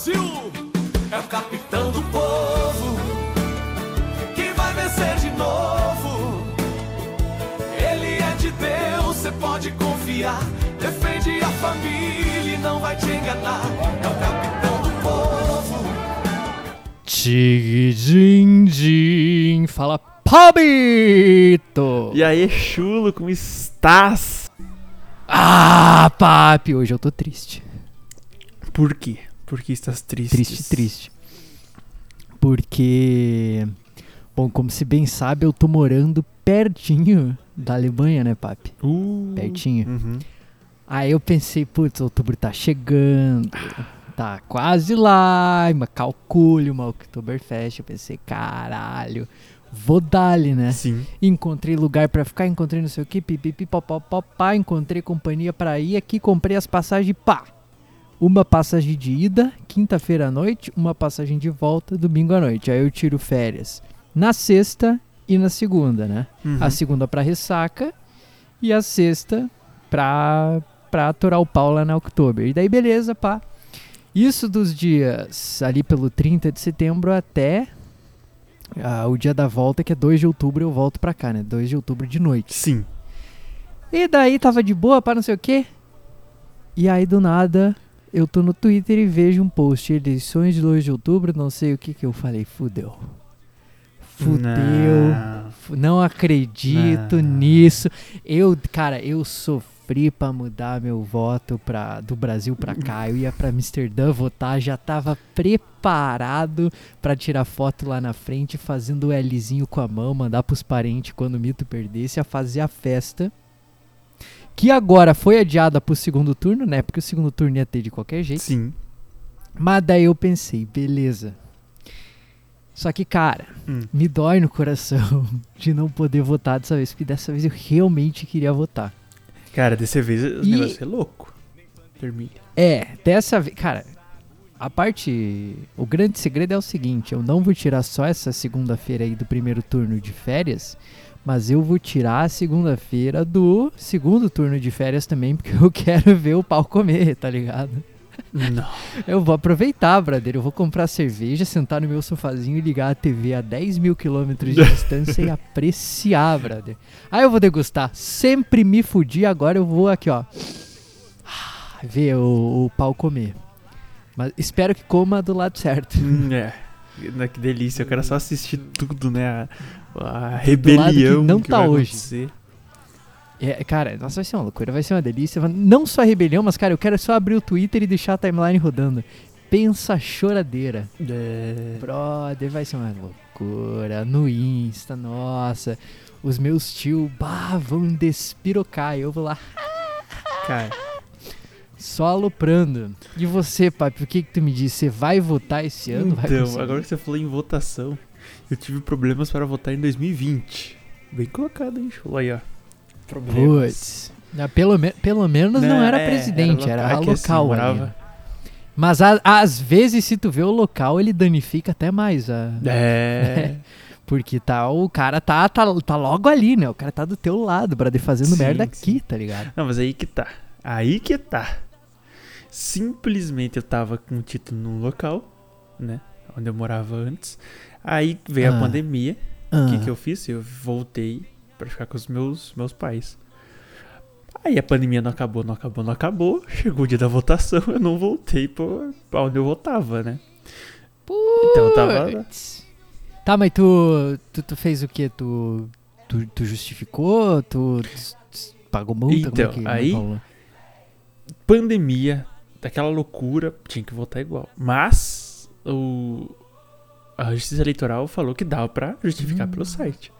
Brasil é o capitão do povo que vai vencer de novo. Ele é de Deus, você pode confiar. Defende a família e não vai te enganar. É o capitão do povo. Tchigidindim, fala Pabito! E aí, chulo, como estás? Ah, papi, hoje eu tô triste. Por quê? Por que estás triste? Triste, triste. Porque, bom, como se bem sabe, eu tô morando pertinho da Alemanha, né, papi? Uh, Pertinho. Uhum. Aí eu pensei, putz, outubro tá chegando, tá quase lá, mas calcule uma Oktoberfest. Eu pensei, caralho, vou dar-lhe, né? Sim. Encontrei lugar pra ficar, encontrei não sei o que, pipipi, popopopá, encontrei companhia pra ir aqui, comprei as passagens, pá! Uma passagem de ida, quinta-feira à noite, uma passagem de volta, domingo à noite. Aí eu tiro férias na sexta e na segunda, né? Uhum. A segunda pra ressaca e a sexta pra, pra atorar o pau lá na Oktober. E daí beleza, pá. Isso dos dias ali pelo 30 de setembro até ah, o dia da volta, que é 2 de outubro, eu volto pra cá, né? 2 de outubro de noite. Sim. E daí tava de boa pra não sei o quê. E aí do nada eu tô no Twitter e vejo um post, eleições de 2 de outubro, não sei o que que eu falei, fudeu. Fudeu. Não. Fu- Não acredito Não. nisso. Eu, cara, eu sofri pra mudar meu voto pra, do Brasil pra cá. Eu ia pra Amsterdã votar, já tava preparado pra tirar foto lá na frente, fazendo o Lzinho com a mão, mandar pros parentes quando o mito perdesse, a fazer a festa. Que agora foi adiada pro segundo turno, né? Porque o segundo turno ia ter de qualquer jeito. Sim. Mas daí eu pensei, beleza. Só que, cara, Hum. me dói no coração de não poder votar dessa vez, porque dessa vez eu realmente queria votar. Cara, dessa vez o E- negócio é louco. Termine. É, dessa vez, cara, a parte. O grande segredo é o seguinte: eu não vou tirar só essa segunda-feira aí do primeiro turno de férias, mas eu vou tirar a segunda-feira do segundo turno de férias também, porque eu quero ver o pau comer, tá ligado? Não. Eu vou aproveitar, brother. Eu vou comprar cerveja, sentar no meu sofazinho e ligar a TV a 10 mil quilômetros de distância e apreciar, brother. Aí eu vou degustar. Sempre me fudi, agora eu vou aqui, ó. Ver o, o pau comer. Mas espero que coma do lado certo. Hum, é. Que delícia, eu quero só assistir tudo, né? A, rebelião não que tá hoje. acontecer. É, cara, nossa, vai ser uma loucura, vai ser uma delícia. Não só a rebelião, mas, cara, eu quero só abrir o Twitter e deixar a timeline rodando. Pensa choradeira. É. Brother, vai ser uma loucura. No Insta, nossa. Os meus tio, bah, vão despirocar. Eu vou lá Cara, só aloprando. E você, papi, o que que tu me disse? Você vai votar esse ano? então, agora que você falou em votação, eu tive problemas para votar em 2020. Bem colocado, hein, show? Aí, ó. Problemas. Putz. Ah, Pelo, me- pelo menos não, Não, era é, presidente, era era, local, é que assim, local né? Mas a- às vezes, se tu vê o local, ele danifica até mais a, É. Porque tá, o cara tá, tá, tá logo ali, né? O cara tá do teu lado, brother, fazendo Sim, merda sim. aqui, tá ligado? Não, mas aí que tá. Aí que tá. Simplesmente eu tava com o título num local, né? Onde eu morava antes. Aí veio Ah. a pandemia. O Ah, que, que eu fiz? Eu voltei pra ficar com os meus, meus pais. Aí a pandemia não acabou, não acabou, não acabou. Chegou o dia da votação, eu não voltei pra, onde eu votava, né? Então eu tava. Tá, mas tu, tu, tu fez o quê? Tu, tu, tu justificou? Tu, tu- tu pagou multa? Então, Como é aí- pandemia, daquela loucura, tinha que votar igual. Mas o a Justiça Eleitoral falou que dava pra justificar Hum. pelo site.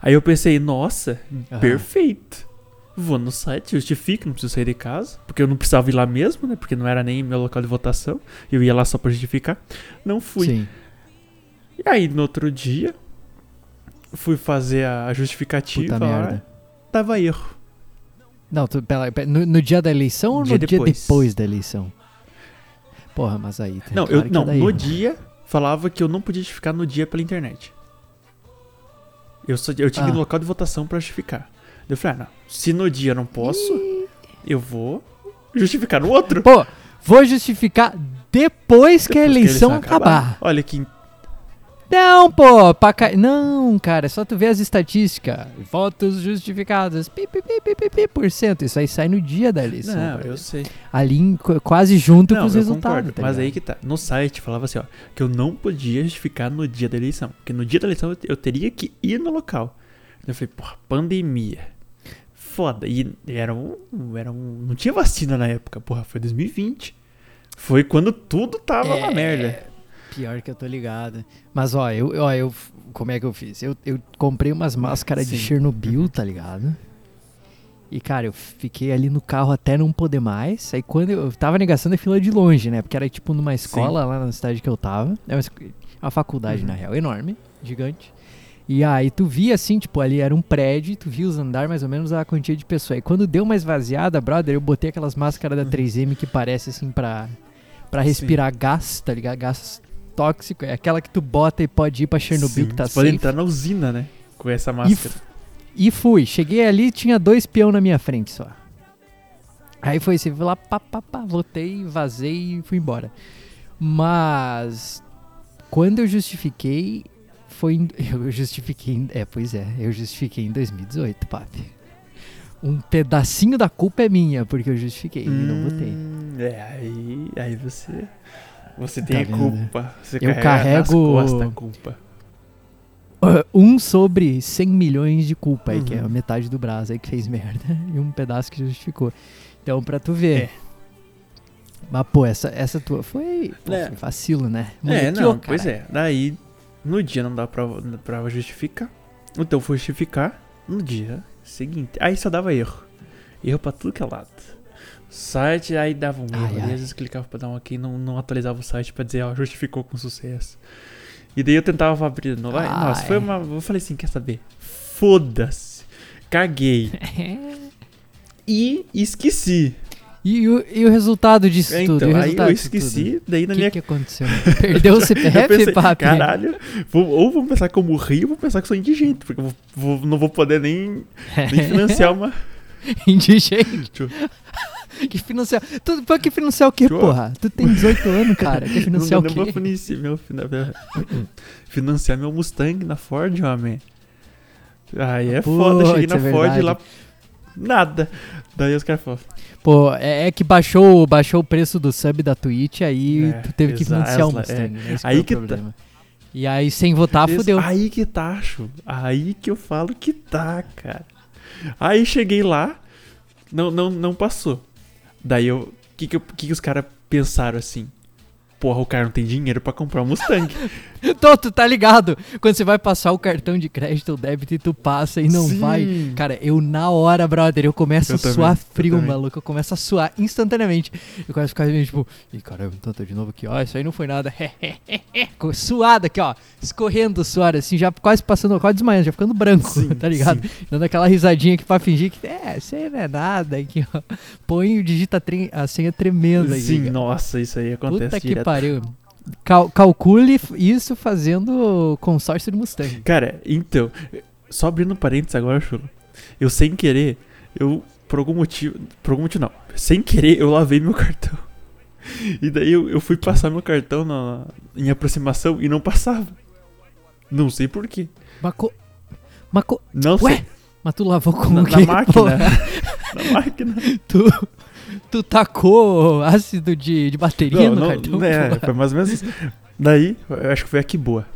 Aí eu pensei, nossa, Aham. perfeito. Vou no site, justifico, não preciso sair de casa, porque eu não precisava ir lá mesmo, né? Porque não era nem meu local de votação. Eu ia lá só pra justificar. Não fui. Sim. E aí no outro dia fui fazer a justificativa, Puta merda. dava erro. Não, tu, pera, no, no dia da eleição ou Dia no dia depois. depois da eleição? Porra, mas aí... Não, claro eu não, no erro. dia falava que eu não podia justificar no dia pela internet. Eu, só, eu tinha que ir Ah. no local de votação pra justificar. Eu falei, ah, não. Se no dia eu não posso, eu vou justificar no outro. Pô, Vou justificar depois que a Depois eleição acabar. acabar. Olha que. Não, pô, pra ca... Não, cara, é só tu ver as estatísticas. Votos justificados, pi, pi, pi, pi, pi, pi por cento. Isso aí sai no dia da eleição. Não, eu sei. Ali em- quase junto com Não, os eu resultados. concordo. tá mas aí que tá. No site falava assim, ó, que eu não podia justificar no dia da eleição. Porque no dia da eleição eu, teria que ir no local. Eu falei, porra, pandemia. Foda. E era um, era um. Não tinha vacina na época, porra. Foi 2020. Foi quando tudo tava uma É, merda. Pior que eu tô ligado. Mas ó, eu, ó, eu como é que eu fiz? Eu, eu comprei umas máscaras de Sim. Chernobyl, tá ligado? E cara, eu fiquei ali no carro até não poder mais. Aí quando eu, eu tava negação da fila de longe, né? Porque era tipo numa escola lá na cidade que eu tava. É uma, uma faculdade, Uhum. na real, enorme, gigante. E aí tu via assim, tipo, ali era um prédio, tu via os andar mais ou menos a quantia de pessoas. E quando deu uma esvaziada, brother, eu botei aquelas máscaras da Uhum. 3M que parece assim pra, pra respirar gás, tá ligado? Gás tóxico. É aquela que tu bota e pode ir pra Chernobyl Sim, que tá você pode safe. entrar na usina, né? Com essa E, máscara. f- e fui. Cheguei ali, tinha dois peão na minha frente só. Aí foi assim, fui lá, pá, pá, pá, votei, vazei e fui embora. Mas quando eu justifiquei, foi em, eu justifiquei, é, pois é, eu justifiquei em 2018, papi. Um pedacinho da culpa é minha, porque eu justifiquei e não votei. Hum, É, aí, aí você. Você Tá tem a vendo? culpa. Você Eu carrego- costas culpa. Uh, Um sobre 100 milhões de culpa aí, que é a Uhum. metade do braço aí que fez merda. E um pedaço que justificou. Então, pra tu ver. É. Mas, pô, essa, essa tua foi, pô, É. foi vacilo, né? É, não, ô, pois é. Daí, no dia não dá pra, pra justificar. Então fui justificar no dia seguinte. Aí só dava erro. Erro pra tudo que é lado. Site, aí dava um erro. Ai. às vezes clicava pra dar um ok, não, não atualizava o site pra dizer, ó, justificou com sucesso. E daí eu tentava abrir de novo. Ai, Nossa, foi uma. Eu falei assim, quer saber? Foda-se. Caguei. E esqueci. E, o, e o resultado disso tudo? então, E o aí eu esqueci, daí tudo? na O que, minha que aconteceu? Perdeu o CPF, pensei, papi? caralho, vou- ou vão pensar que eu morri, ou vão pensar que eu sou indigente, porque eu vou- vou- não vou poder nem, nem financiar uma. Indigente. Que financiar. Tu, pra que financiar o quê, porra? Tu tem 18 anos, cara. Quer Não financiar dá o nem pra quê? financiar meu, fina- financiar meu Mustang na Ford, homem. Aí é foda, cheguei na é Ford verdade. lá, nada. Daí os caras falaram, Pô, é, é que baixou, baixou o preço do sub da Twitch, aí É, tu teve que financiar o essa- Mustang. né? Esse Aí que tá. E aí, sem votar, Esse- fudeu. Aí que tá, acho. Aí que eu falo que tá, cara. Aí cheguei lá, não, não, não passou. Daí eu. O que, que, que, que os caras pensaram assim? Porra, o cara não tem dinheiro pra comprar um Mustang. Tô, tu tá ligado? Quando você vai passar o cartão de crédito ou débito e tu passa e não Sim. vai. Cara, eu na hora, brother, eu começo Eu a também, suar eu frio, também. maluco. Eu começo a suar instantaneamente. Eu começo a ficar meio tipo, ih, caramba, então tô de novo aqui, ó. Isso aí não foi nada. Suado aqui, ó. Escorrendo o suor, assim, já quase passando, quase desmaiando, já ficando branco, Sim, tá ligado? Dando aquela risadinha aqui pra fingir que, é, isso aí não é nada. Aqui, ó. Põe e digita a, senha tremenda aqui. Sim, cara. nossa, isso aí acontece Puta que direto. pariu. Cal- calcule isso fazendo consórcio de Mustang. Cara, então, só abrindo parênteses agora, Chulo. Eu sem querer, eu, por algum motivo, por algum motivo não, sem querer eu lavei meu cartão. E daí eu, eu fui passar meu cartão na, em aproximação e não passava. Não sei por quê. Maco... Maco... Não Ué, sei. mas tu lavou com Na, o na quê? máquina. porra? na máquina. Tu, tu tacou ácido de, de bateria Não, no não, cartão? é, foi mais ou menos isso. Daí, eu acho que foi aqui boa.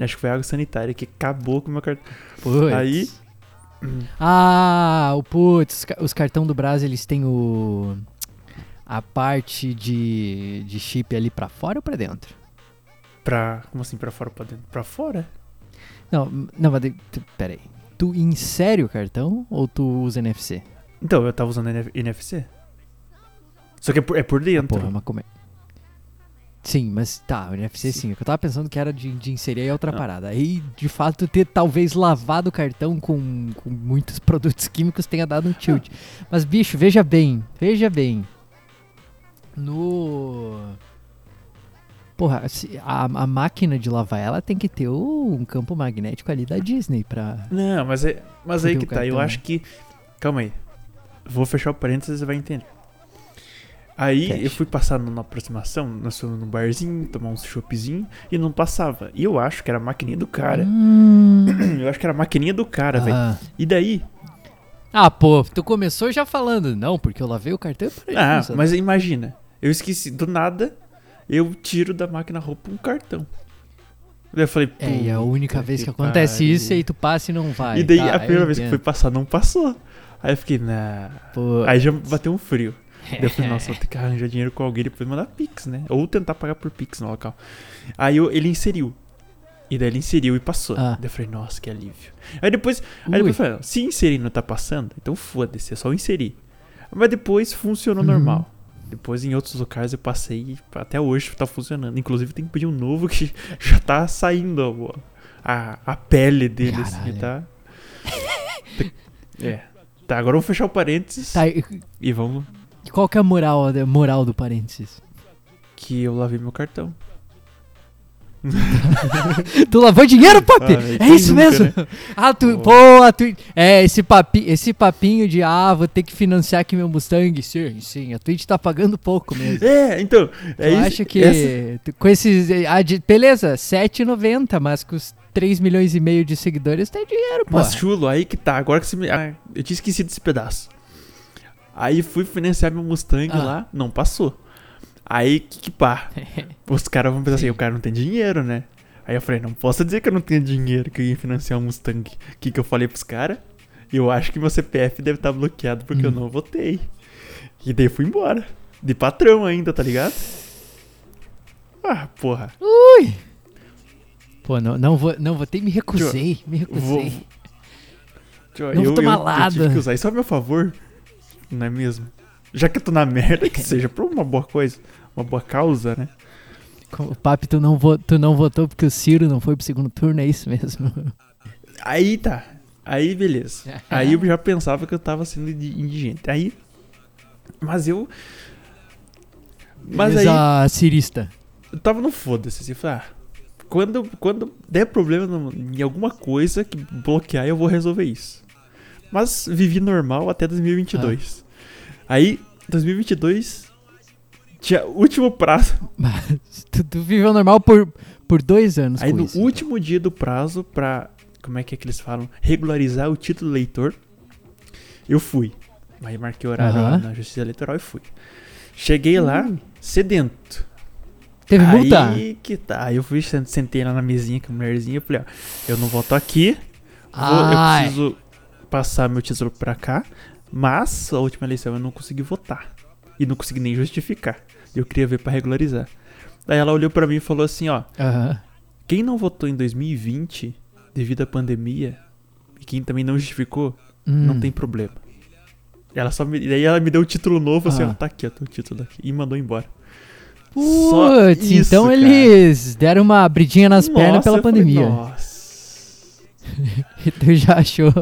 Acho que foi água sanitária que acabou com o meu cartão. Puts. Aí- Ah, o putz, os ca- os cartão do Brasil, eles têm o... A parte de, de chip ali pra fora ou pra dentro? Pra. Como assim, pra fora ou pra dentro? Pra fora? Não, não, mas de- tu- pera aí. Tu insere o cartão ou tu usa NFC? Então, eu tava usando NF NFC. Só que é por, é por dentro. Porra, mas como é? Sim, mas tá, o NFC sim. O que eu tava pensando que era de, de inserir aí é outra parada. Aí, de fato, ter talvez lavado o cartão com, com muitos produtos químicos tenha dado um tilt. Mas, bicho, veja bem, veja bem. No. Porra, a, a máquina de lavar ela tem que ter o- um campo magnético ali da Disney pra. Não, mas, é, mas aí que tá. Eu cartão. acho que. Calma aí. Vou fechar o parênteses e você vai entender. Aí eu fui passar na aproximação, nós fomos num barzinho, tomar um choppzinho e não passava. E eu acho que era a maquininha do cara. Hum. Eu acho que era a maquininha do cara, velho. Ah. E daí? Ah, pô, tu começou já falando, não, porque eu lavei o cartão e de Ah, mas imagina, eu esqueci, do nada, eu tiro da máquina roupa um cartão. Daí eu falei, É, e é a única vez que que acontece pariu. isso e aí tu passa e não vai. E daí Tá, a primeira vez que foi passar, não passou. Aí eu fiquei, nah. Pô, Aí já bateu um frio. Daí eu falei, nossa, vou ter que arranjar dinheiro com alguém e depois mandar Pix, né? Ou tentar pagar por Pix no local. Aí eu- ele inseriu. E daí ele inseriu e passou. Ah. Daí eu falei, nossa, que alívio. Aí depois, aí depois eu falei, não, se inserir não tá passando, então foda-se, é só inserir. Mas depois funcionou Uhum. normal. Depois em outros locais eu passei e até hoje tá funcionando. Inclusive tem que pedir um novo que já tá saindo a, a pele dele, assim, Caralho. tá? é. Tá, agora vamos fechar o parênteses tá, e vamos qual que é a moral, a moral do parênteses? que eu lavei meu cartão. Tu lavou dinheiro, papi? Ah, é isso nunca, mesmo? né? Ah, tu, Pô. pô, a Twitch, é, esse, papi, esse papinho de, ah, vou ter que financiar aqui meu Mustang. Sim, sim, a Twitch tá pagando pouco mesmo. É, então, é Eu isso. acho que essa- tu- com esses, ah, de- beleza, 7,90, mas com os 3 milhões e meio de seguidores tem dinheiro, pô. Mas chulo, aí que tá, agora que você me. Ah, eu tinha esquecido desse pedaço. Aí fui financiar meu Mustang Ah. lá, não passou. Aí que, que pá. Os caras vão pensar assim, Sim. o cara não tem dinheiro, né? Aí eu falei, não posso dizer que eu não tenho dinheiro, que eu ia financiar um Mustang. O que, que eu falei pros caras? Eu acho que meu CPF deve estar bloqueado porque eu Hum. não votei. E daí fui embora. De patrão ainda, tá ligado? Ah, porra. Ui! Pô, não, não, vou, não votei, me recusei, me recusei. Vou- Tio, Não vou tomar eu, eu lada. tive que usar isso a meu favor. Não é mesmo? Já que eu tô na merda, que seja por uma boa coisa, uma boa causa, né? Com- Papi, tu não, tu não votou porque o Ciro não foi pro segundo turno, é isso mesmo? Aí tá. Aí beleza. Aí eu já pensava que eu tava sendo indi- indigente. Aí. Mas eu. Mas aí Beleza, cirista. eu tava no foda-se. Assim, falei, ah, quando, quando der problema em alguma coisa que bloquear, eu vou resolver isso. Mas vivi normal até 2022. Aí, 2022. Tinha último prazo. Mas tu, tu viveu normal por, por dois anos Aí no isso, último dia do prazo pra. Como é que é que eles falam? Regularizar o título eleitor. Eu fui. Aí marquei horário lá Aham. na Justiça Eleitoral e fui. Cheguei lá, Hum. sedento. então. Teve multa? Aí que tá. Aí eu fui, sent- sentei lá na mesinha com a mulherzinha e falei, ó, eu não voto aqui. vou- eu preciso passar meu título pra cá. Mas a última eleição eu não consegui votar. E não consegui nem justificar. Eu queria ver pra regularizar. Daí ela olhou pra mim e falou assim, ó. Aham. Quem não votou em 2020 devido à pandemia e quem também não justificou, não Hum. tem problema. Ela só me, daí ela me deu o título novo, assim, Ah. ó, tá aqui, ó, teu título aqui. E mandou embora. Putz, então cara. eles deram uma abridinha nas pernas Nossa, pela eu falei, pandemia. Nossa. E tu já achou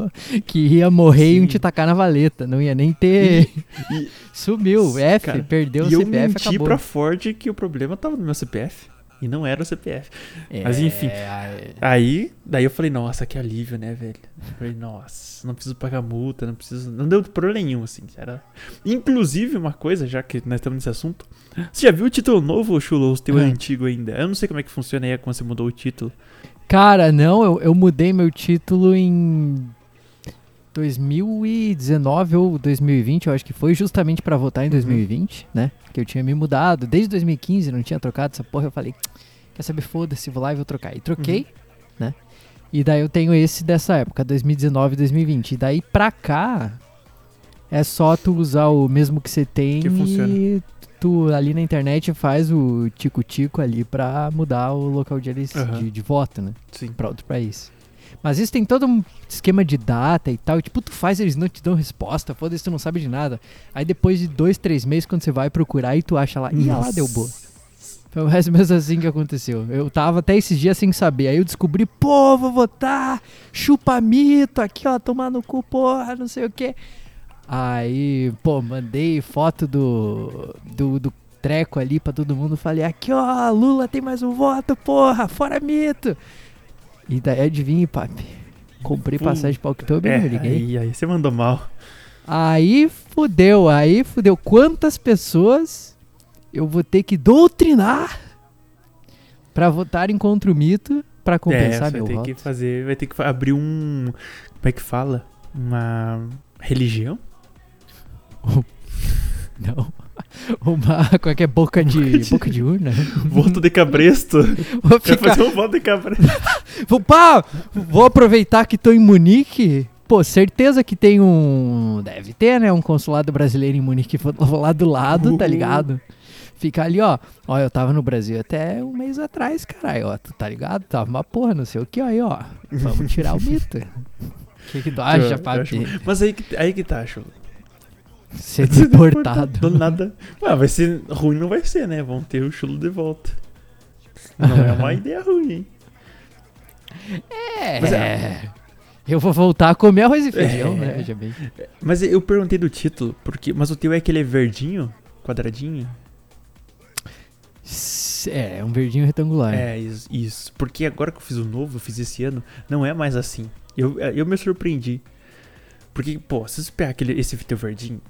que ia morrer e iam Sim. te tacar na valeta. Não ia nem ter. E, Sumiu. F, cara, perdeu o e eu CPF, menti acabou. pra Ford que o problema tava no meu CPF. E não era o CPF. É, Mas enfim. é, Aí, daí eu falei, nossa, que alívio, né, velho? Eu falei, nossa, não preciso pagar multa, não preciso. Não deu problema nenhum, assim. Era... Inclusive, uma coisa, já que nós estamos nesse assunto. Você já viu o título novo, Chulo? Ou o teu é Ah. antigo ainda? Eu não sei como é que funciona aí quando você mudou o título. Cara, não, eu, eu mudei meu título em 2019 ou 2020, eu acho que foi justamente pra votar em 2020, né? Que eu tinha me mudado desde 2015, não tinha trocado essa porra. Eu falei, quer saber, foda-se, vou lá e vou trocar. E troquei, né? E daí eu tenho esse dessa época, 2019 e 2020. E daí pra cá, é só tu usar o mesmo que você tem Que e tu ali na internet faz o tico-tico ali pra mudar o local de, Aham. de, de voto, né? Sim. pra outro país. Mas isso tem todo um esquema de data e tal. E, tipo, tu faz, eles não te dão resposta. Foda-se, tu não sabe de nada. Aí depois de dois, três meses, quando você vai procurar e tu acha lá, ih, lá deu boa. Foi mais ou menos assim que aconteceu. Eu tava até esses dias sem saber. Aí eu descobri, pô, vou votar, chupa mito, aqui ó, tomar no cu, porra, não sei o que. Aí, pô, mandei foto do, do, do treco ali pra todo mundo. Falei, aqui ó, Lula tem mais um voto, porra, fora mito. E daí adivinha, papi. Comprei passagem pra Oktober e É, não liguei. aí, aí você mandou mal. Aí fudeu, aí fudeu. Quantas pessoas eu vou ter que doutrinar pra votarem contra o mito pra compensar é, meu vai ter voto? que fazer, vai ter que abrir um, como é que fala? Uma religião? Não. Uma. Qual é que é? Boca de. Boca de urna? Voto de cabresto. Vou ficar. fazer um voto de cabresto? Vou, pá, vou aproveitar que tô em Munique. Pô, certeza que tem um. Deve ter, né? Um consulado brasileiro em Munique. Vou lá do lado, tá Uhul. ligado? Fica ali, ó. Ó, eu tava no Brasil até um mês atrás, caralho. Ó, tá ligado? Tava uma porra, não sei o que. Aí, ó. Vamos tirar o mito. O que, que tu acha, Papi? acho- Mas aí que, aí que tá, show. Ser deportado. Do nada. Vai ser ruim, não vai ser, né? Vão ter o chulo de volta. Não é uma ideia ruim, hein? É. Mas é- Eu vou voltar a comer arroz e feijão, É. né? Veja bem. Mas eu perguntei do título, porque, mas o teu é aquele verdinho, quadradinho? É, é um verdinho retangular. É, isso, isso. Porque agora que eu fiz o novo, eu fiz esse ano, não é mais assim. Eu, eu me surpreendi. Porque, pô, se você pegar aquele, esse teu verdinho,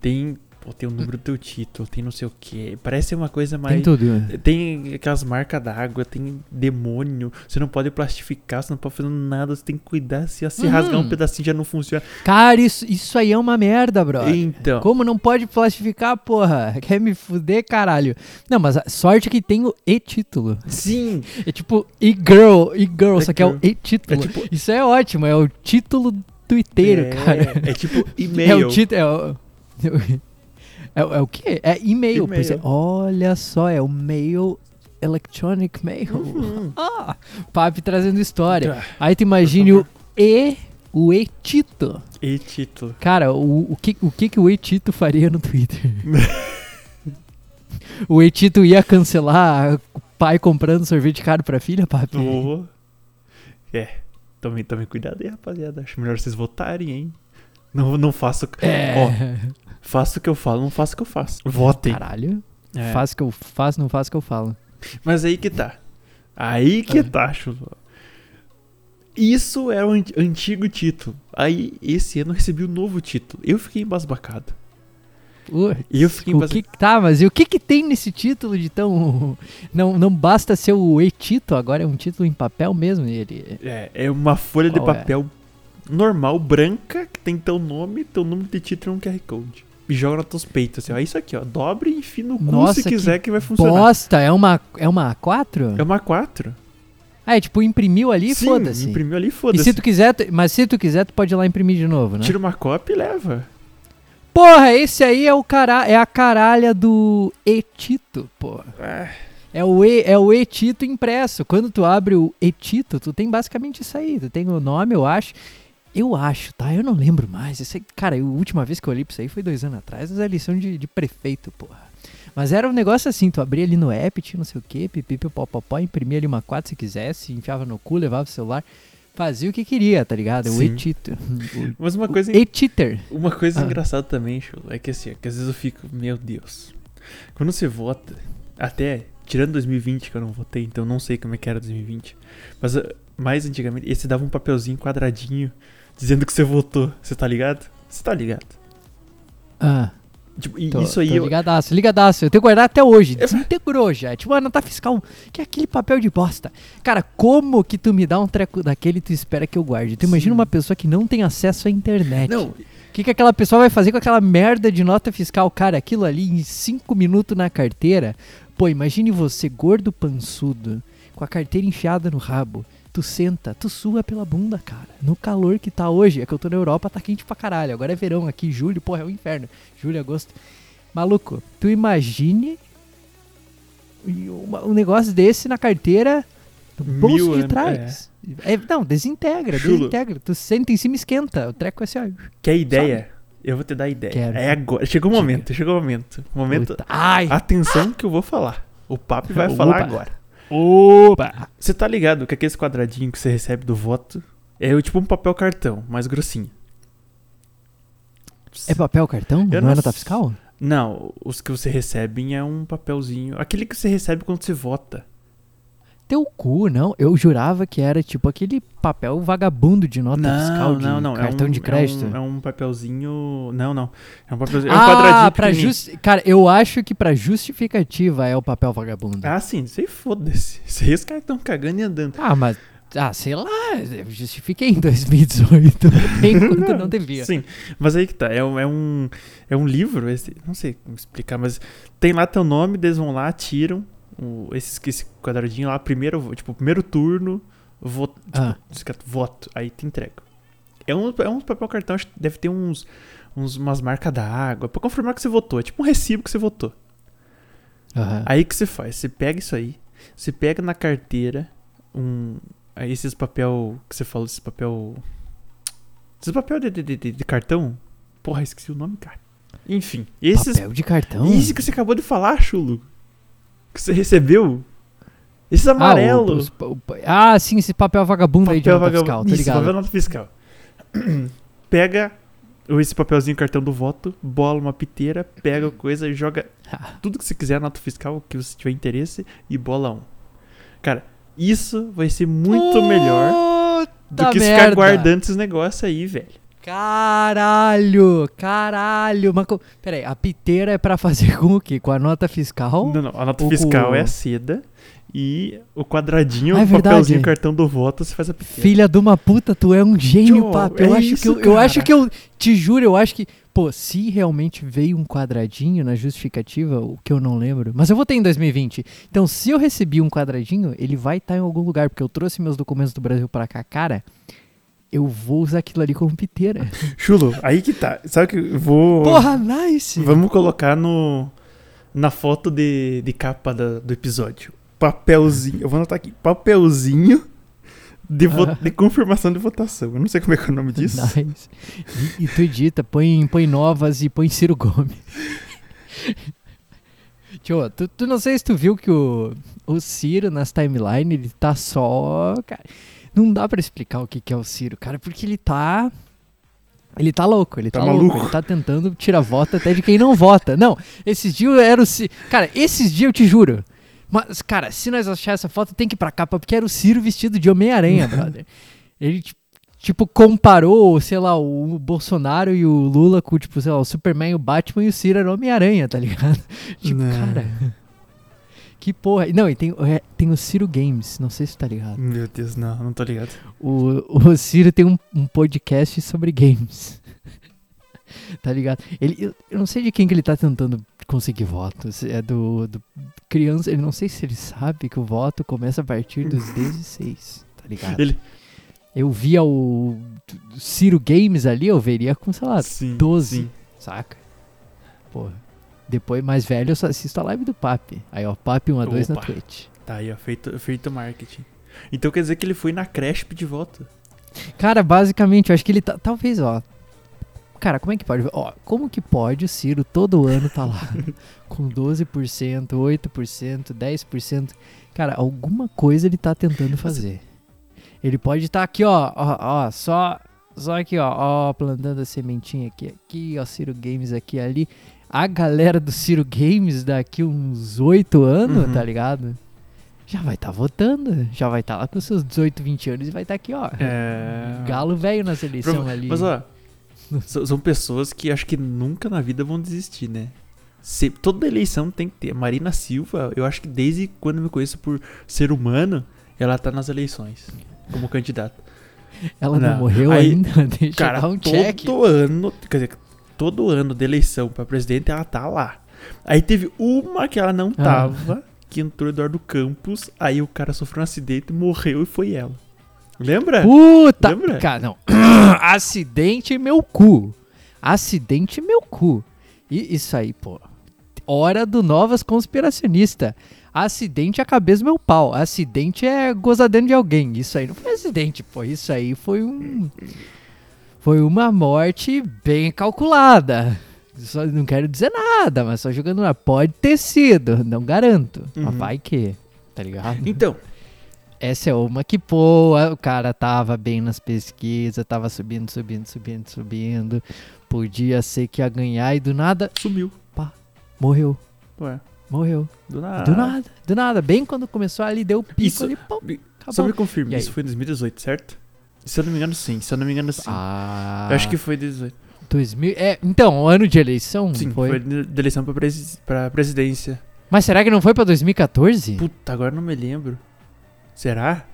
tem, pô, tem o número do teu título, tem não sei o que. Parece uma coisa mais. Tem tudo. Tem aquelas marcas d'água, tem demônio. Você não pode plastificar, você não pode fazer nada. Você tem que cuidar. Se se Uhum. rasgar um pedacinho já não funciona. Cara, isso, isso aí é uma merda, brother. Então. Como não pode plastificar, porra? Quer me fuder, caralho? Não, mas a sorte que tem o e-título. Sim! É tipo e-girl, e-girl, só que é o e-título. É tipo- Isso é ótimo, é o título twitteiro, é, cara. É tipo É e-mail. o título. É o, é, o- é o quê? É e-mail. Olha só, é o mail. Electronic mail. Uhum. Ah, Papi trazendo história. Aí tu imagine o E, o E-Tito. E título. Cara, o, o, que, o que que o E-Tito faria no Twitter? o E-Tito ia cancelar o pai comprando sorvete caro pra filha, papi? Oh. É. Tomem, tomem cuidado aí, rapaziada. Acho melhor vocês votarem, hein? Não, não faço. É. Ó, faço o que eu falo, não faço o que eu faço. Votem. Caralho. É. Faço o que eu faço, não faço o que eu falo. Mas aí que tá. Aí que É. tá, chuva. Isso é o an- antigo título. Aí, esse ano eu recebi o novo título. Eu fiquei embasbacado. Eu fiquei o embasbacado. que, tá, mas e o que que tem nesse título de tão... Não, não basta ser o E-Tito, agora é um título em papel mesmo. Ele... É, é uma folha de Qual é? papel normal, branca, que tem teu nome, teu número de título e um QR Code. E joga nos teus peitos, assim, ó. É isso aqui, ó. Dobre e enfia no cu Nossa, se que quiser que, vai funcionar. Bosta, é uma, é uma A4? É uma 4. Ah, é tipo, imprimiu ali e Sim, foda-se. imprimiu ali, E foda-se. se tu quiser, tu- mas se tu quiser, tu pode ir lá imprimir de novo, né? Tira uma cópia e leva. Porra, esse aí é o cara, é a caralha do Etito, porra. Ah, É o e, é o Etito impresso. Quando tu abre o Etito, tu tem basicamente isso aí. Tu tem o nome, eu acho. Eu acho, tá? Eu não lembro mais. Aí, cara, a última vez que eu olhei pra isso aí foi dois anos atrás, mas é lição de, de prefeito, porra. Mas era um negócio assim, tu abria ali no app, tinha não sei o que, pipipi, popopó, imprimia ali uma 4 se quisesse, enfiava no cu, levava o celular, fazia o que queria, tá ligado? Sim. O Mas uma coisa, Etiter. uma coisa Ah. engraçada também, Chu, é que assim, é que às vezes eu fico, meu Deus. Quando você vota, até tirando 2020 que eu não votei, então eu não sei como é que era 2020. Mas ah, mais antigamente, esse dava um papelzinho quadradinho dizendo que você votou. Você tá ligado? Você tá ligado? Ah. Tipo, Tô, isso aí tô eu, ligadaço, ligadaço. Eu tenho guardado até hoje. É- Desintegrou já. Tipo, a nota fiscal, que é aquele papel de bosta. Cara, como que tu me dá um treco daquele e tu espera que eu guarde? Tu imagina Sim. uma pessoa que não tem acesso à internet. Não, O que, que aquela pessoa vai fazer com aquela merda de nota fiscal? Cara, aquilo ali em 5 minutos na carteira. Pô, imagine você, gordo pançudo, com a carteira enfiada no rabo. Tu senta, tu sua pela bunda, cara. No calor que tá hoje. É que eu tô na Europa, tá quente pra caralho. Agora é verão aqui, julho, porra, é o inferno. Julho, agosto. Maluco, tu imagine um negócio desse na carteira, no bolso Mil de trás. É, não, desintegra, Chulo. desintegra. Tu senta em cima e esquenta. O treco é assim, ó. quer ideia? Eu vou te dar ideia. Quero. É agora. Chegou o momento, chegou o momento. Momento. Puta. Ai! Atenção que eu vou falar. O papo vai Opa. falar agora. Opa! Você tá ligado que aqueles quadradinhos que você recebe do voto é o tipo um papel cartão, mais grossinho. É papel cartão? Eu não, não é nota fiscal? Não, os que você recebe é um papelzinho. Aquele que você recebe quando você vota. Teu cu, não. Eu jurava que era tipo aquele papel vagabundo de nota fiscal de cartão é um, de crédito. É um, é um papelzinho. Não, não. É um papelzinho. É um ah, quadradinho pra justi... Cara, eu acho que pra justificativa é o papel vagabundo. Ah, sim, sei foda-se. Aí os caras estão cagando e andando. Ah, mas. Ah, sei lá, eu justifiquei em 2018, enquanto não devia. Sim, mas aí que tá. É, um- é um, é um livro, esse, não sei como explicar, mas tem lá teu nome, eles vão lá, tiram o, esse, esse quadradinho lá, primeiro, tipo, primeiro turno, voto, tipo, Ah. escrito voto, aí te entrega. É um, é um papel cartão, acho que deve ter uns, uns umas marcas da água, pra confirmar que você votou. É tipo um recibo que você votou. Aham. Aí que você faz? Você pega isso aí, você pega na carteira um. Aí esses papel que você falou, esse papel. Esses papel de, de, de, de- cartão? Porra, esqueci o nome, cara. Enfim, esses. Papel de cartão? Esse que você acabou de falar, Chulo. Que você recebeu. Esses Ah, o- amarelos. os- o- ah, sim, esse papel vagabundo aí de papel nota vagabundo. fiscal, tá Isso, ligado? papel nota fiscal. pega esse papelzinho cartão do voto, bola uma piteira, pega coisa, joga Ah, tudo que você quiser, nota fiscal, que você tiver interesse, e bola um. Cara, isso vai ser muito melhor do Puta que ficar merda. guardando esses negócios aí, velho. Caralho, caralho. Mas, peraí, a piteira é pra fazer com o quê? Com a nota fiscal? Não, não, a nota fiscal o- é a seda e o quadradinho, Ah, é o papelzinho, cartão do voto, você faz a piteira. Filha de uma puta, tu é um gênio, Joe, papo. Eu é acho que isso, eu, eu cara. acho que eu te juro, eu acho que, pô, se realmente veio um quadradinho na justificativa, o que eu não lembro, mas eu votei em 2020. Então, se eu recebi um quadradinho, ele vai estar em algum lugar, porque eu trouxe meus documentos do Brasil pra cá, cara. Eu vou usar aquilo ali como piteira. Chulo, aí que tá. Sabe que eu vou. Porra, nice! Vamos colocar no. Na foto de, de capa da- do episódio. Papelzinho. Eu vou anotar aqui. Papelzinho de, Ah. de confirmação de votação. Eu não sei como é que é o nome disso. Nice. E, e tu edita, põe, põe novas e põe Ciro Gomes. Tio, tu, tu não sei se tu viu que o, o Ciro nas timeline, ele tá só. Cara, não dá pra explicar o que, que é o Ciro, cara, porque ele tá. Ele tá louco, ele tá, Tá louco. maluco. Ele tá tentando tirar voto até de quem não vota. Não, esses dias era o Ciro. Cara, esses dias eu te juro. Mas, cara, se nós achar essa foto, tem que ir pra capa, porque era o Ciro vestido de Homem-Aranha, brother. Ele, ti- tipo, comparou, sei lá, o Bolsonaro e o Lula com, tipo, sei lá, o Superman, o Batman e o Ciro era o Homem-Aranha, tá ligado? tipo, Não. cara. Que porra. Não, e tem, é, tem o Ciro Games, não sei se tá ligado. Meu Deus, não, não tô ligado. O, o Ciro tem um, um podcast sobre games. tá ligado? Ele, eu, eu não sei de quem que ele tá tentando conseguir votos. É do, do criança. Ele não sei se ele sabe que o voto começa a partir dos 16. Tá ligado? Ele- Eu via o Ciro Games ali, eu veria com, sei lá, sim, 12. sim. saca? Porra. Depois, mais velho, eu só assisto a live do Papi. Aí, ó, Papi 1 a 2 na. Twitch. Tá aí, ó, feito, feito marketing. Então quer dizer que ele foi na creche pedir voto. Cara, basicamente, eu acho que ele tá. Talvez, ó. Cara, como é que pode? Ó, como que pode o Ciro todo ano tá lá com 12%, 8%, 10%? Cara, alguma coisa ele tá tentando fazer. Ele pode estar aqui, ó, ó, ó, só só aqui, ó, ó, plantando a sementinha aqui, aqui, ó, Ciro Games aqui ali. A galera do Ciro Games daqui uns 8 anos, Uhum. tá ligado? Já vai estar votando, já vai estar lá com seus 18, 20 anos e vai estar aqui, ó. É. Galo velho nas eleições Prova- ali. Mas ó, são pessoas que acho que nunca na vida vão desistir, né? Se- toda eleição tem que ter. Marina Silva, eu acho que desde quando eu me conheço por ser humano, ela tá nas eleições como candidata. Ela não, Não. morreu Aí, ainda, deixa Cara, um check. todo ano, quer dizer, todo ano de eleição pra presidente, ela tá lá. Aí teve uma que ela não Ah. tava, que entrou Eduardo Campos, aí o cara sofreu um acidente, morreu e foi ela. Lembra? Puta! Lembra? Cara, não. Acidente meu cu. Acidente meu cu. E isso aí, pô. Hora do Novas Conspiracionista. Acidente é a cabeça do meu pau. Acidente é gozadendo de alguém. Isso aí não foi acidente, pô. Isso aí foi um. Foi uma morte bem calculada. Só, não quero dizer nada, mas só jogando lá. Pode ter sido, não garanto. Mas Uhum. vai que. Tá ligado? Então, Essa é uma que, pô, o cara tava bem nas pesquisas, tava subindo, subindo, subindo, subindo. Podia ser que ia ganhar e do nada sumiu. morreu. Ué. Morreu. Do nada. Do nada, do nada. Bem quando começou ali, deu pico Isso- ali, pum, Só me confirma, isso foi em 2018, certo? Se eu não me engano, sim. Se eu não me engano, sim. Ah, Eu acho que foi 18. 2000, é, então, ano de eleição Sim, foi. foi, de eleição pra, presi pra presidência. Mas será que não foi pra 2014? Puta, agora não me lembro. Será?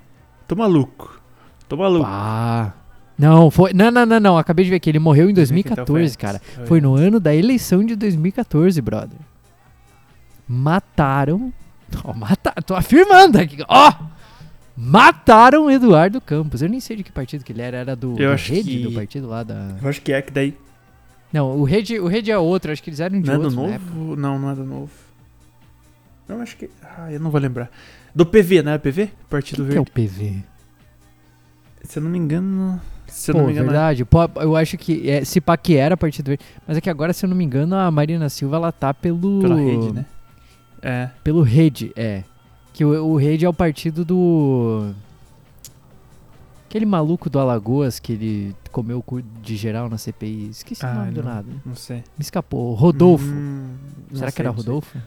Tô maluco. Tô maluco. Ah. Não, foi. Não, não, não, não. Acabei de ver que ele morreu em Então 2014, foi cara. antes. Foi no ano da eleição de 2014, brother. Mataram. Ó, mataram. Tô afirmando aqui. Ó! Mataram Eduardo Campos. Eu nem sei de que partido que ele era. Era do, Eu do acho Rede, que- do partido lá da. Eu acho que é que daí. Não, o Rede, o Rede é outro. Acho que eles eram de Não é do outro. novo? Não, não é do novo. Não, acho que. Ah, eu não vou lembrar. Do PV, né? PV? Partido Quem que é o Verde. PV? Se eu não me engano. Se eu Pô, não me engano. é- verdade. Pô, eu acho que. É, se pá que era Partido Verde. Mas é que agora, se eu não me engano, a Marina Silva ela tá pelo. Pela rede, né? É. Pelo Rede, é. Que o, o Rede é o partido do. Aquele maluco do Alagoas que ele comeu o cu de geral na CPI. Esqueci o Ah, nome do não. nada. Não sei. Me escapou. Rodolfo. Hum, Será que sei, era não sei. Rodolfo?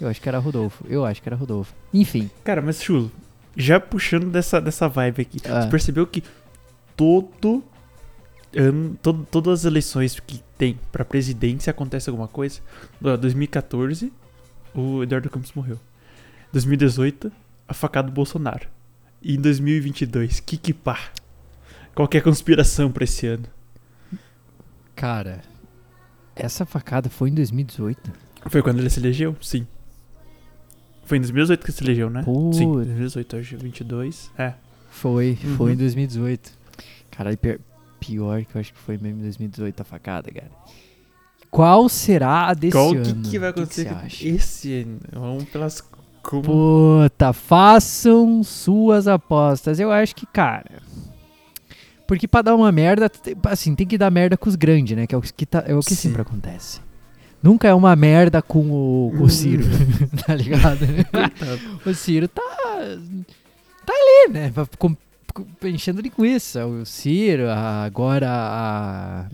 Eu acho que era Rodolfo. Eu acho que era Rodolfo. Enfim. Cara, mas chulo. Já puxando dessa, dessa vibe aqui. ah, Você percebeu que todo ano, todo, todas as eleições que tem pra presidência acontece alguma coisa? Ó, 2014, o Eduardo Campos morreu. 2018, a facada do Bolsonaro. E em 2022, que que pá? Qual que é a conspiração pra esse ano? cara, essa facada foi em 2018. Foi quando ele se elegeu? Sim. Foi em 2018 que ele se elegeu, né? Sim, 2018, hoje é 22. É. Foi, Uhum. foi em 2018. Caralho, pior, que eu acho que foi mesmo em 2018 a facada, cara. Qual será a desse Qual ano? que, que vai que acontecer com acha? esse ano? Vamos pelas... Como... Puta, façam suas apostas. Eu acho que, cara. Porque pra dar uma merda, tem- assim, tem que dar merda com os grandes, né? Que é o que, tá- é o que Sim. sempre acontece. Nunca é uma merda com o, com o Ciro, tá ligado? O Ciro tá. tá ali, né? com- com- enchendo linguiça. O Ciro, a- agora a.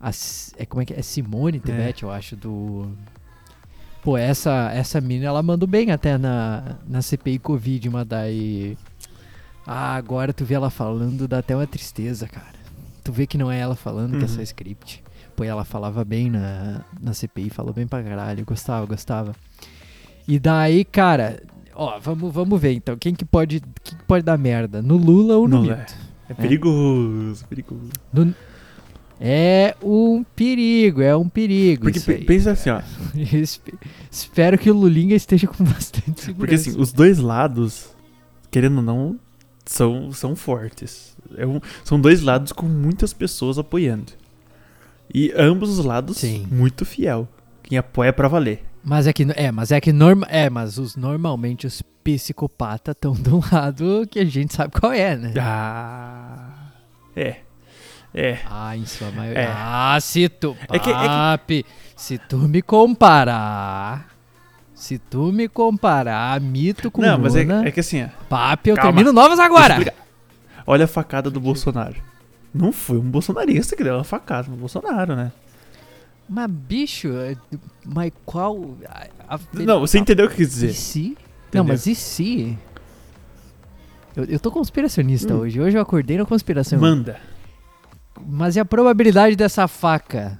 a é, como é que é? É Simone Tebet, eu acho, do. Pô, essa, essa mina, ela mandou bem até na, na CPI Covid, mas daí. Ah, agora tu vê ela falando, dá até uma tristeza, cara. Tu vê que não é ela falando, que é só Uhum. script. Pô, ela falava bem na, na CPI, falou bem pra caralho. Gostava, gostava. E daí, cara, ó, vamos, vamos ver então. Quem que pode, quem que pode dar merda? No Lula ou no No Mito? É perigoso, perigoso. No- é um perigo, é um perigo. Porque aí. pensa assim, ó. Espe- Espero que o Lulinha esteja com bastante segurança. Porque assim, os dois lados, querendo ou não, são, são fortes. É um- são dois lados com muitas pessoas apoiando. E ambos os lados Sim. muito fiel. Quem apoia é pra valer. Mas é que, é, mas é que norma, é, mas os normalmente os psicopatas estão de um lado que a gente sabe qual é, né? Ah. É. É. Ah, em sua maioria. É. Ah, se tu, É que- é que- papi, se tu me comparar, se tu me comparar mito com não, mas é, é que assim, papi, eu Calma. termino novas agora. Olha a facada do Bolsonaro. Não foi um bolsonarista que deu uma facada no Bolsonaro, né? Mas bicho, é- mas qual a- a- Não, você entendeu o que eu quis E dizer. se? Não, Entendeu? mas e se? Eu, eu tô conspiracionista Hum. hoje. Hoje eu acordei na conspiração. Manda. Mas e a probabilidade dessa faca,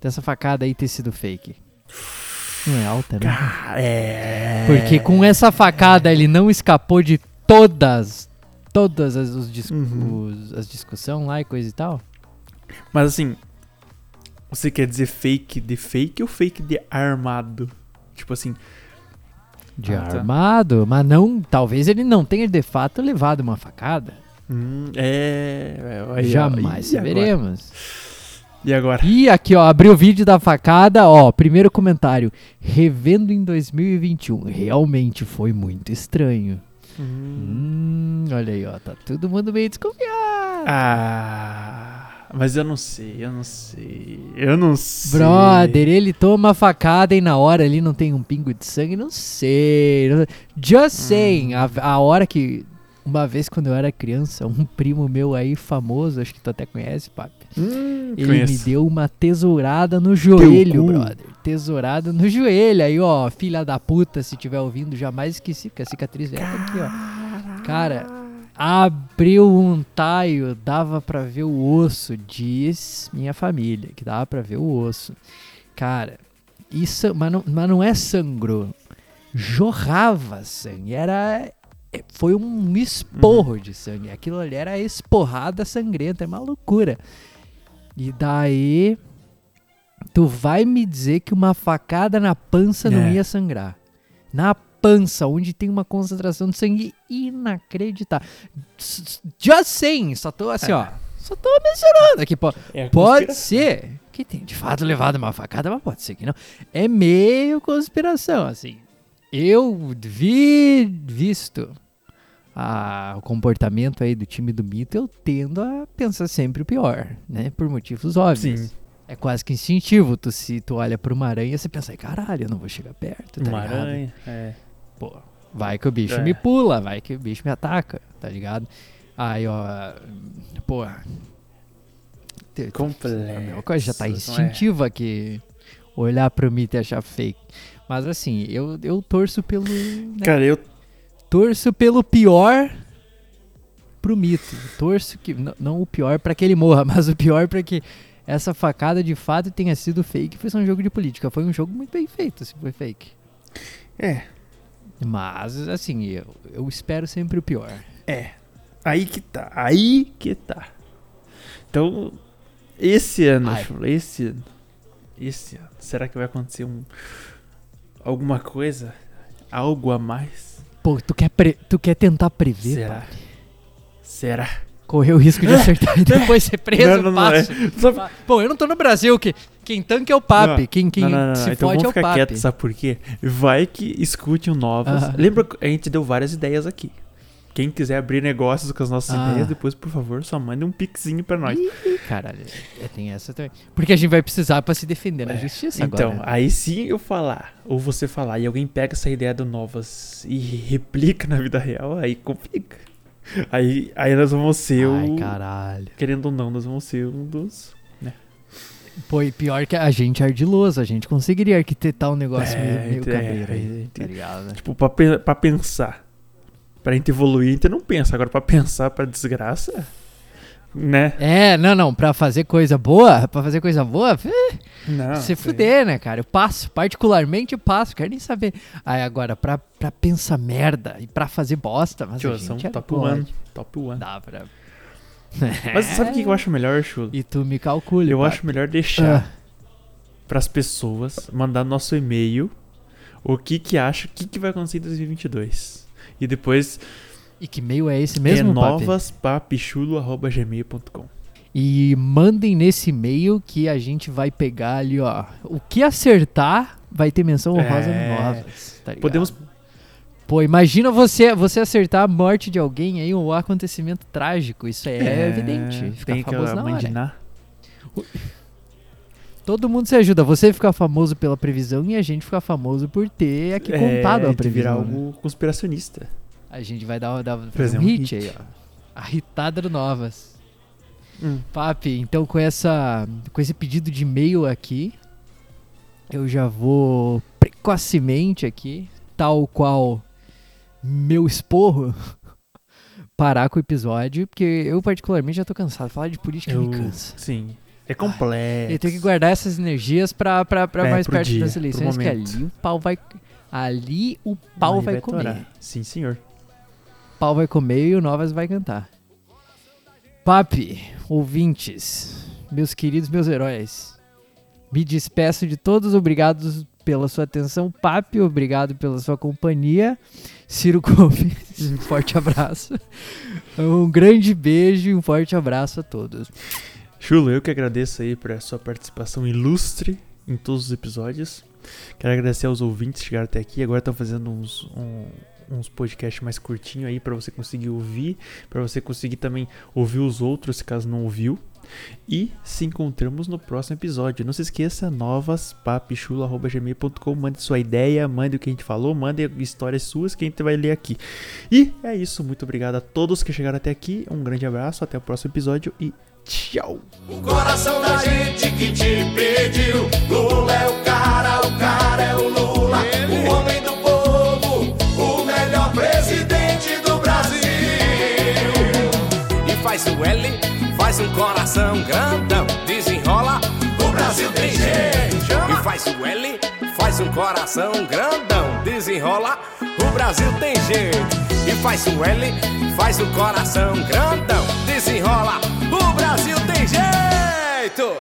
dessa facada aí ter sido fake? Não é alta, né? É. Porque com essa facada ele não escapou de todas, todas as, os dis- Uhum. as discussões lá e coisa e tal. Mas assim, você quer dizer fake de fake ou fake de armado? Tipo assim, De Ah, tá. armado, mas não, talvez ele não tenha de fato levado uma facada. Hum, é. é, aí, ó, Jamais e agora? saberemos. E agora? E aqui, ó, abriu o vídeo da facada, ó, primeiro comentário. Revendo em 2021, realmente foi muito estranho. Hum. Hum, olha aí, ó, tá todo mundo meio desconfiado. Ah. Mas eu não sei, eu não sei. Eu não sei. Brother, ele toma a facada e na hora ali não tem um pingo de sangue, não sei. não- Just saying, a, a hora que. Uma vez quando eu era criança, um primo meu aí famoso, acho que tu até conhece, papi. Hum, Ele conheço. me deu uma tesourada no joelho, brother. tesourada no joelho. Aí, ó, filha da puta, se tiver ouvindo, jamais esqueci, porque a cicatriz tá aqui, ó. Cara, abriu um taio, dava pra ver o osso, diz minha família, que dava pra ver o osso. Cara, isso, mas não, mas não é sangrou. Jorrava sangue, era é, foi um esporro de sangue. Aquilo ali era esporrada sangrenta, é uma loucura. E daí tu vai me dizer que uma facada na pança não É. ia sangrar. Na pança, onde tem uma concentração de sangue inacreditável. S- s- Just saying, só tô assim, ó. Só tô mencionando aqui, pô. É Pode ser que tenha de fato levado uma facada, mas pode ser que não. É meio conspiração, assim. Eu vi visto a- o comportamento aí do time do Mito, eu tendo a pensar sempre o pior, né? Por motivos óbvios. Sim. É quase que instintivo. Tu, se tu olha pra uma aranha, você pensa, "Ai, caralho, eu não vou chegar perto, tá Uma ligado? aranha. É. Pô, vai que o bicho É. me pula, vai que o bicho me ataca, tá ligado? Aí, ó, pô... Complexo. a mesma coisa, já tá não é? instintiva que olhar pro mito e achar fake. Mas assim, eu, eu torço pelo. né, Cara, eu. Torço pelo pior pro mito. Torço que. n- Não o pior pra que ele morra, mas o pior pra que essa facada de fato tenha sido fake. Foi só um jogo de política. Foi um jogo muito bem feito, se foi fake. É. Mas, assim, eu, eu espero sempre o pior. É. Aí que tá. Aí que tá. Então, esse ano, Ai. Esse ano. Esse ano. Será que vai acontecer um. Alguma coisa? Algo a mais? Pô, tu quer, pre- tu quer tentar prever, Será? Será? Correr o risco de acertar e depois ser preso, não, não, não é. Bom, eu não tô no Brasil, que quem tanca é o papi, Não, quem, quem se então fode é vamos o ficar papi. quieto, sabe por quê? Vai que escute um novas. Ah. Lembra que a gente deu várias ideias aqui. Quem quiser abrir negócios com as nossas Ah. ideias, depois, por favor, só mande um pixinho pra nós. Caralho, é, tem essa também. Porque a gente vai precisar pra se defender na É, justiça Então, agora. aí sim eu falar, ou você falar, e alguém pega essa ideia do Novas e replica na vida real, aí complica. Aí, aí nós vamos ser Ai, o. caralho. Querendo ou não, nós vamos ser um dos. Pô, e pior que a gente é ardiloso, a gente conseguiria arquitetar um negócio É, meio, meio é, cabreiro é, tá ligado? Tipo, pra, pra pensar. Pra gente evoluir, a gente não pensa. Agora, pra pensar pra desgraça, né? É, não, não, pra fazer coisa boa, pra fazer coisa boa, eh, Não. se fuder, né, cara? Eu passo, particularmente eu passo, quero nem saber. Aí agora, pra, pra pensar merda e pra fazer bosta, mas a Tiozão, gente é top pode. one. Top one. Dá pra... Mas sabe o que eu acho melhor, Chulo? E tu me calcule, Eu acho melhor deixar Ah. pras pessoas mandar nosso e-mail o que que acha, o que que vai acontecer em 2022. E depois E que meio é esse mesmo, é papi? novaspapichulo.gmail.com E mandem nesse e-mail que a gente vai pegar ali, ó. O que acertar vai ter menção honrosa É. no Novas. Tá? Podemos Pô, imagina você, você acertar a morte de alguém aí, um acontecimento trágico. Isso é, evidente. Fica Tem que famoso na hora. Todo mundo se ajuda. Você ficar famoso pela previsão e a gente ficar famoso por ter aqui contado é, a de virar previsão. né? algo conspiracionista. A gente vai dar, dar fazer um, um hit, hit. aí, ó. A hitada do Novas. Hum. Papi, então com essa com esse pedido de e-mail aqui, eu já vou precocemente aqui, tal qual meu esporro, parar com o episódio, porque eu particularmente já tô cansado. Falar de política Eu- me cansa. Sim. É complexo. Eu tenho que guardar essas energias pra, pra, pra É, mais perto dia, das eleições, que ali o pau vai. Ali o pau Aí vai, comer. Sim, senhor. Pau vai comer e o Novas vai cantar. Papi, ouvintes, meus queridos, meus heróis, me despeço de todos, obrigados pela sua atenção. Papi, obrigado pela sua companhia. Ciro Gomes, um forte abraço. Um grande beijo e um forte abraço a todos. Chulo, eu que agradeço aí por sua participação ilustre em todos os episódios. Quero agradecer aos ouvintes que chegaram até aqui. Agora estão fazendo uns, um- uns podcasts mais curtinhos aí para você conseguir ouvir, para você conseguir também ouvir os outros, caso não ouviu. E se encontramos no próximo episódio. Não se esqueça, novaspapichulo.gmail.com. Mande sua ideia, mande o que a gente falou, mande histórias suas que a gente vai ler aqui. E é isso. Muito obrigado a todos que chegaram até aqui. Um grande abraço, até o próximo episódio e tchau! O coração da gente que te pediu. Lula é o cara, o L faz um coração grandão. Desenrola, o Brasil tem jeito. E faz o L, faz um coração grandão. Desenrola, o Brasil tem jeito. E faz o L, faz um coração grandão. Desenrola, o Brasil tem jeito.